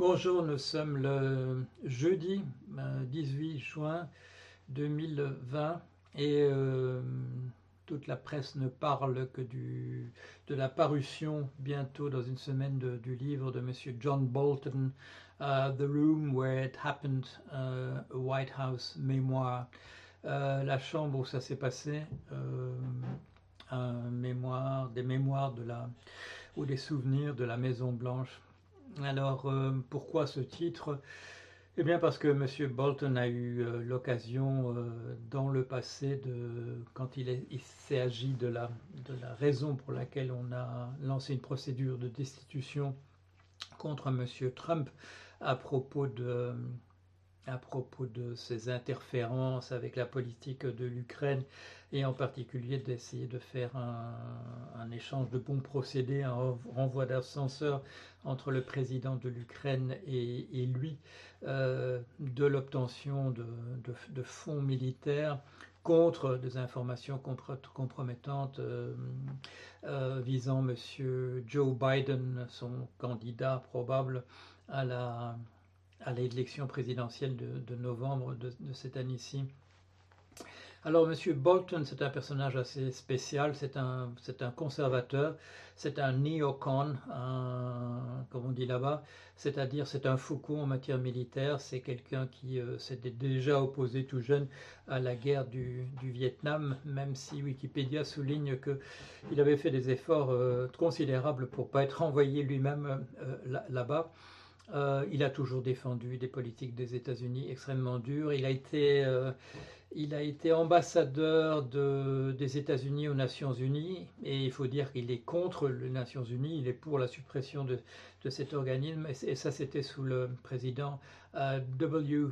Bonjour, nous sommes le jeudi 18 euh, juin 2020 et euh, toute la presse ne parle que de la parution bientôt dans une semaine du livre de M. John Bolton, uh, The Room Where It Happened, White House Mémoire, uh, la chambre où ça s'est passé, des mémoires de la, ou des souvenirs de la Maison Blanche alors, euh, pourquoi ce titre? Eh bien, parce que M. Bolton a eu euh, l'occasion euh, dans le passé, de, quand il, s'est agi de la, de la raison pour laquelle on a lancé une procédure de destitution contre M. Trump à propos de à propos de ses interférences avec la politique de l'Ukraine et en particulier d'essayer de faire un, échange de bons procédés, un renvoi d'ascenseur entre le président de l'Ukraine et, lui, euh, de l'obtention de, fonds militaires contre des informations compromettantes euh, euh, visant M. Joe Biden, son candidat probable à la à l'élection présidentielle de, novembre de, cette année-ci. Alors, M. Bolton, c'est un personnage assez spécial, c'est un, conservateur, c'est un néocon, comme on dit là-bas, c'est-à-dire c'est un Foucault en matière militaire, c'est quelqu'un qui euh, s'était déjà opposé tout jeune à la guerre du, Vietnam, même si Wikipédia souligne qu'il avait fait des efforts euh, considérables pour ne pas être envoyé lui-même euh, là-bas. Euh, il a toujours défendu des politiques des États-Unis extrêmement dures. Il a été, euh, il a été ambassadeur de, des États-Unis aux Nations Unies et il faut dire qu'il est contre les Nations Unies, il est pour la suppression de, de cet organisme et, ça c'était sous le président euh, W.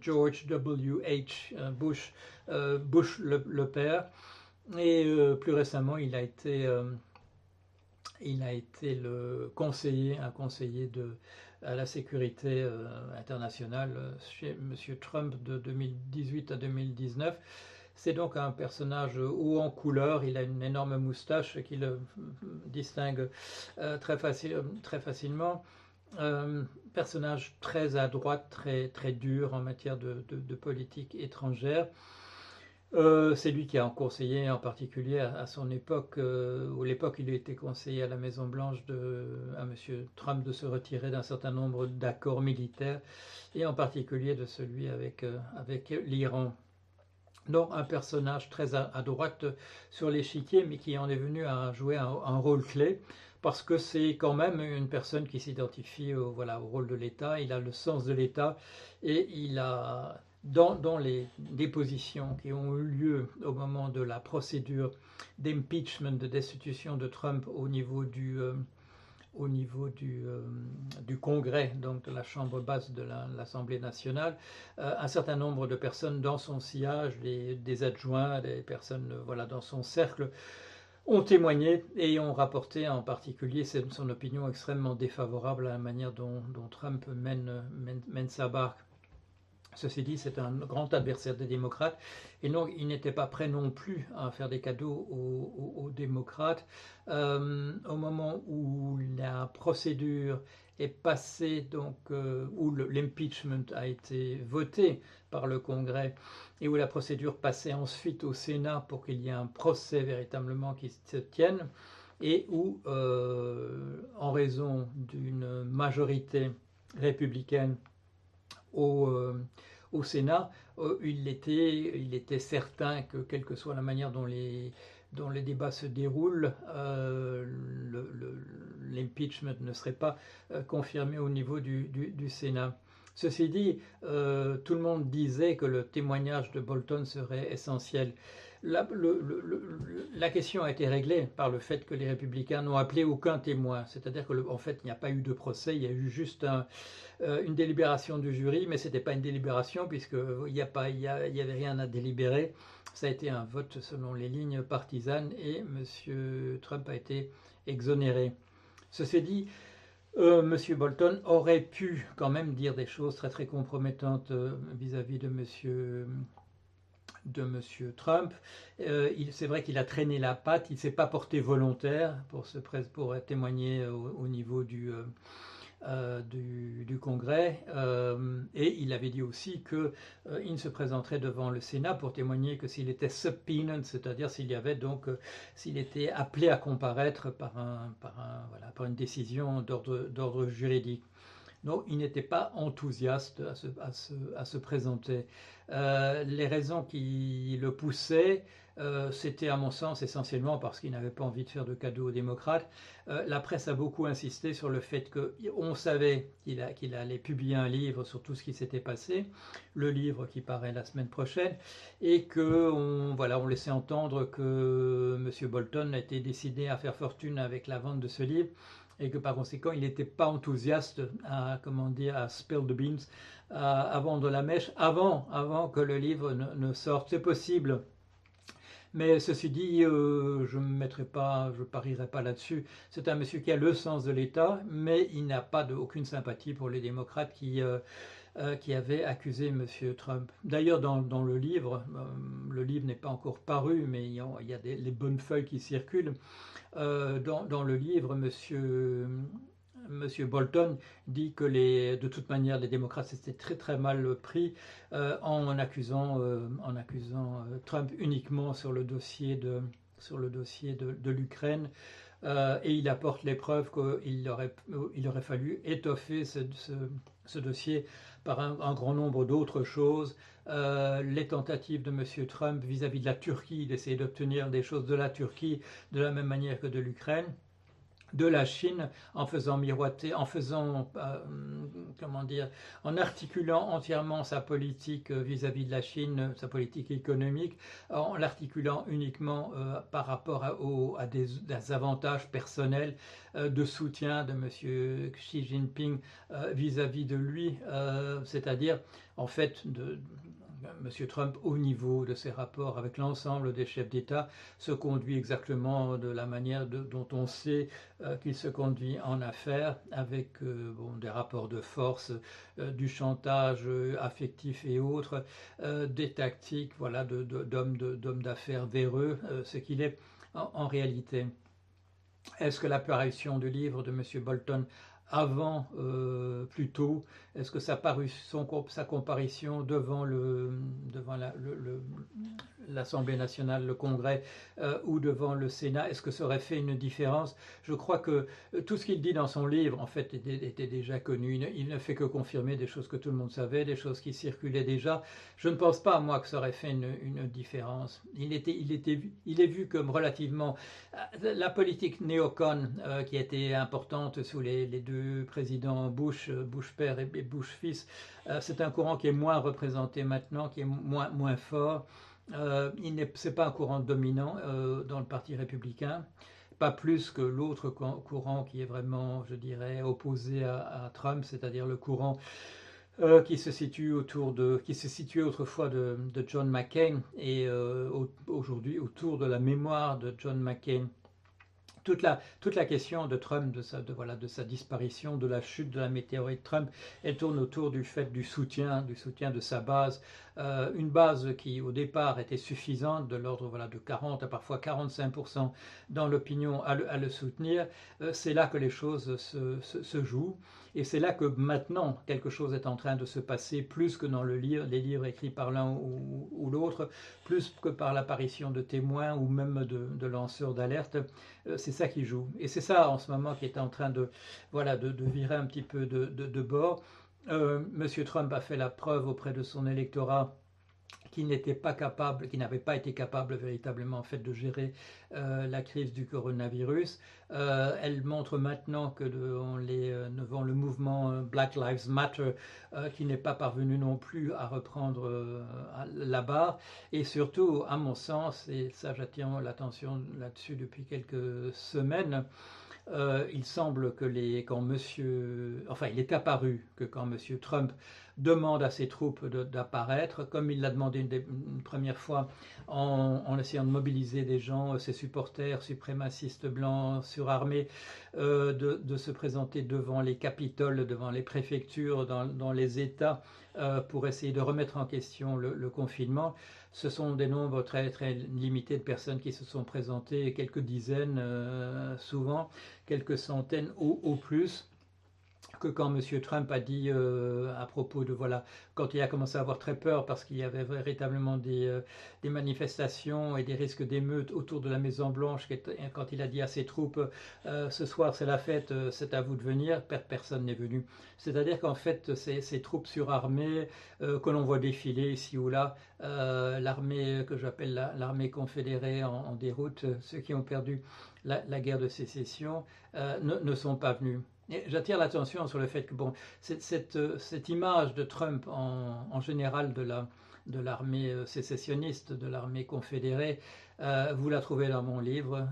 George W. H. Bush, Bush le, père. Et plus récemment, il a été il a été le conseiller, un conseiller de, à la sécurité euh, internationale euh, chez M. Trump de 2018 à 2019. C'est donc un personnage haut en couleur, il a une énorme moustache qui le distingue euh, très, facile, très, facilement. personnage très à droite, très, très dur en matière de politique étrangère. Euh, c'est lui qui a conseillé en particulier à, son époque, euh, où l'époque il était conseillé à la Maison Blanche à M. Trump de se retirer d'un certain nombre d'accords militaires, et en particulier de celui avec, euh, avec l'Iran. Donc un personnage très à, droite sur l'échiquier, mais qui en est venu à jouer un, rôle clé, parce que c'est quand même une personne qui s'identifie voilà, au rôle de l'État, il a le sens de l'État, et il a dans, les dépositions qui ont eu lieu au moment de la procédure d'impeachment, de destitution de Trump au niveau du, euh, au niveau euh, du, Congrès, donc de la Chambre basse de l'Assemblée nationale, euh, un certain nombre de personnes dans son sillage, des adjoints, des personnes voilà, dans son cercle, ont témoigné et ont rapporté en particulier son opinion extrêmement défavorable à la manière dont, Trump mène, mène sa barque. Ceci dit, c'est un grand adversaire des démocrates et donc il n'était pas prêt non plus à faire des cadeaux aux, démocrates. Euh, au moment où la procédure est passée, donc euh, où l'impeachment a été voté par le Congrès et où la procédure passait ensuite au Sénat pour qu'il y ait un procès véritablement qui se tienne et où, euh, en raison d'une majorité républicaine au, euh, au Sénat, euh, il, était, il était certain que, quelle que soit la manière dont les, débats se déroulent, euh, l'impeachment ne serait pas confirmé au niveau du, Sénat. Ceci dit, tout le monde disait que le témoignage de Bolton serait essentiel. La, question a été réglée par le fait que les républicains n'ont appelé aucun témoin. C'est-à-dire qu'en fait, il n'y a pas eu de procès, il y a eu juste euh, une délibération du jury, mais ce n'était pas une délibération puisqu'il n'y avait rien à délibérer. Ça a été un vote selon les lignes partisanes et M. Trump a été exonéré. Ceci dit, euh, M. Bolton aurait pu quand même dire des choses très très compromettantes euh, vis-à-vis de M de M. Trump. Euh, c'est vrai qu'il a traîné la patte, il ne s'est pas porté volontaire pour, se, pour témoigner au, niveau du, euh, euh, du, Congrès. Euh, et il avait dit aussi qu'il ne se présenterait devant le Sénat pour témoigner que s'il était subpoenaed, c'est-à-dire s'il y avait donc, s'il était appelé à comparaître par, un, par, un, voilà, par une décision d'ordre juridique. Non, il n'était pas enthousiaste à se, présenter. les raisons qui le poussaient, euh, c'était à mon sens essentiellement parce qu'il n'avait pas envie de faire de cadeaux aux démocrates. Euh, la presse a beaucoup insisté sur le fait qu'on savait qu'il allait publier un livre sur tout ce qui s'était passé, le livre qui paraît la semaine prochaine, et qu'on voilà, on laissait entendre que M. Bolton était décidé à faire fortune avec la vente de ce livre et que par conséquent il n'était pas enthousiaste à comment dire à spill the beans, à, vendre la mèche avant, avant que le livre ne sorte. C'est possible mais ceci dit, euh, je ne mettrai pas, je parierai pas là-dessus. C'est un monsieur qui a le sens de l'État, mais il n'a pas de, aucune sympathie pour les démocrates qui, euh, euh, qui avaient accusé M. Trump. D'ailleurs, dans, le livre, le livre n'est pas encore paru, mais il y a, il y a des, les bonnes feuilles qui circulent. Dans, dans, le livre, Monsieur M. Bolton dit que de toute manière les démocrates s'étaient très très mal pris euh, en accusant, euh, accusant euh, Trump uniquement sur le dossier de, l'Ukraine. et il apporte les preuves qu'il aurait, il aurait fallu étoffer ce, dossier par un, grand nombre d'autres choses. les tentatives de M. Trump vis-à-vis -vis de la Turquie, d'essayer d'obtenir des choses de la Turquie de la même manière que de l'Ukraine de la Chine en faisant miroiter, en faisant, euh, comment dire, en articulant entièrement sa politique euh, vis-à-vis de la Chine, sa politique économique, en l'articulant uniquement euh, par rapport à, des, avantages personnels de soutien de M. Xi Jinping vis-à-vis de lui, c'est-à-dire en fait de, M. Trump, au niveau de ses rapports avec l'ensemble des chefs d'État, se conduit exactement de la manière dont on sait euh, qu'il se conduit en affaires, avec euh, des rapports de force, euh, du chantage affectif et autres, des tactiques voilà, d'hommes d'affaires véreux, ce qu'il est en, réalité. Est-ce que l'apparition du livre de M. Bolton avant, euh, plutôt, est-ce que sa, parution, sa comparition devant, le, devant l'Assemblée nationale, le Congrès euh, ou devant le Sénat, est-ce que ça aurait fait une différence? Je crois que euh, tout ce qu'il dit dans son livre, en fait, était, déjà connu. Il ne, fait que confirmer des choses que tout le monde savait, des choses qui circulaient déjà. Je ne pense pas, moi, que ça aurait fait une, différence. Il, était, il, était, il est vu comme relativement... Euh, la politique néocon, qui a été importante sous les, deux présidents Bush, Bush père et Bush fils, c'est un courant qui est moins représenté maintenant, qui est moins, moins fort. Euh, ce n'est pas un courant dominant euh, dans le Parti républicain, pas plus que l'autre courant qui est vraiment, je dirais, opposé à, Trump, c'est-à-dire le courant euh, qui se situe autour de, qui situait autrefois de, John McCain et aujourd'hui autour de la mémoire de John McCain toute la, question de Trump, de sa, voilà, de sa disparition, de la chute de la météorite Trump, elle tourne autour du fait du soutien, du soutien de sa base. Euh, une base qui, au départ, était suffisante, de l'ordre voilà, de 40 à parfois 45% dans l'opinion à, le, soutenir. Euh, c'est là que les choses se, jouent. Et c'est là que maintenant, quelque chose est en train de se passer, plus que dans le livre, les livres écrits par l'un ou, l'autre, plus que par l'apparition de témoins ou même de, lanceurs d'alerte. Euh, c'est ça qui joue. Et c'est ça, en ce moment, qui est en train de, voilà, de, virer un petit peu de, bord. Euh, Monsieur Trump a fait la preuve auprès de son électorat qui n'était pas capable, qui n'avait pas été capable véritablement en fait de gérer euh, la crise du coronavirus. Euh, elle montre maintenant que devant, les, euh, devant le mouvement Black Lives Matter, qui n'est pas parvenu non plus à reprendre la barre, et surtout, à mon sens, et ça j'attire l'attention là-dessus depuis quelques semaines, il semble que les, quand monsieur, enfin, il est apparu que quand monsieur Trump demande à ses troupes d'apparaître, comme il l'a demandé une, première fois en, essayant de mobiliser des gens, euh, ses supporters suprémacistes blancs surarmés, euh, de, se présenter devant les capitoles, devant les préfectures, dans, les États, euh, pour essayer de remettre en question le, confinement. Ce sont des nombres très très limités de personnes qui se sont présentées, quelques dizaines souvent, quelques centaines au plus. Que quand M. Trump a dit euh, à propos de, voilà, quand il a commencé à avoir très peur parce qu'il y avait véritablement des, euh, des manifestations et des risques d'émeutes autour de la Maison Blanche, quand il a dit à ses troupes, euh, ce soir c'est la fête, c'est à vous de venir, personne n'est venu. C'est-à-dire qu'en fait, ces, ces, troupes surarmées que l'on voit défiler ici ou là, l'armée que j'appelle l'armée confédérée en, déroute, ceux qui ont perdu la, guerre de sécession, ne sont pas venus. J'attire l'attention sur le fait que bon, cette, euh, cette image de Trump en, général de la de l'armée euh, sécessionniste, de l'armée confédérée, euh, vous la trouvez dans mon livre.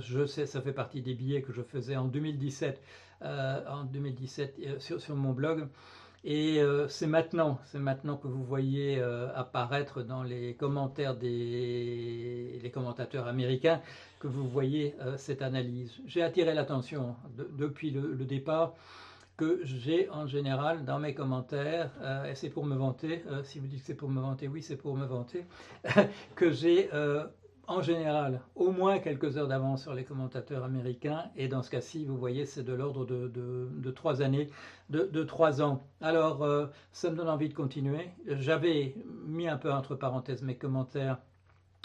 Je sais, ça fait partie des billets que je faisais en 2017, euh, en 2017 sur, sur, mon blog. Et euh, c'est maintenant, c'est maintenant que vous voyez euh, apparaître dans les commentaires des commentateurs américains que vous voyez euh, cette analyse. J'ai attiré l'attention de, depuis le, départ que j'ai en général dans mes commentaires, et c'est pour me vanter, si vous dites que c'est pour me vanter, oui c'est pour me vanter, que j'ai en général au moins quelques heures d'avance sur les commentateurs américains. Et dans ce cas-ci, vous voyez, c'est de l'ordre de, trois années, de, de trois ans. Alors, euh, ça me donne envie de continuer. J'avais mis un peu entre parenthèses mes commentaires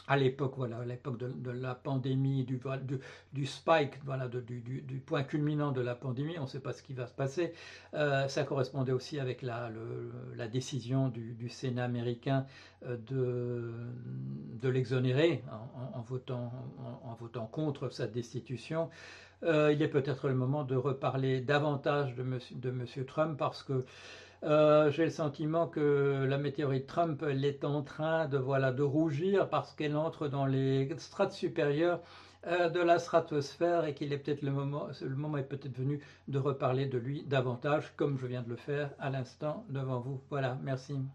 à l'époque, voilà, à l'époque de, la pandémie, du, spike, voilà, du, point culminant de la pandémie, on ne sait pas ce qui va se passer. Euh, ça correspondait aussi avec la, décision du, Sénat américain euh, de, l'exonérer en, votant contre sa destitution. Euh, il est peut-être le moment de reparler davantage de monsieur, de monsieur Trump parce que euh, j'ai le sentiment que la météorite Trump elle est en train de voilà de rougir parce qu'elle entre dans les strates supérieures euh, de la stratosphère et qu'il est peut-être le moment, le moment est peut-être venu de reparler de lui davantage, comme je viens de le faire à l'instant devant vous. Voilà, merci.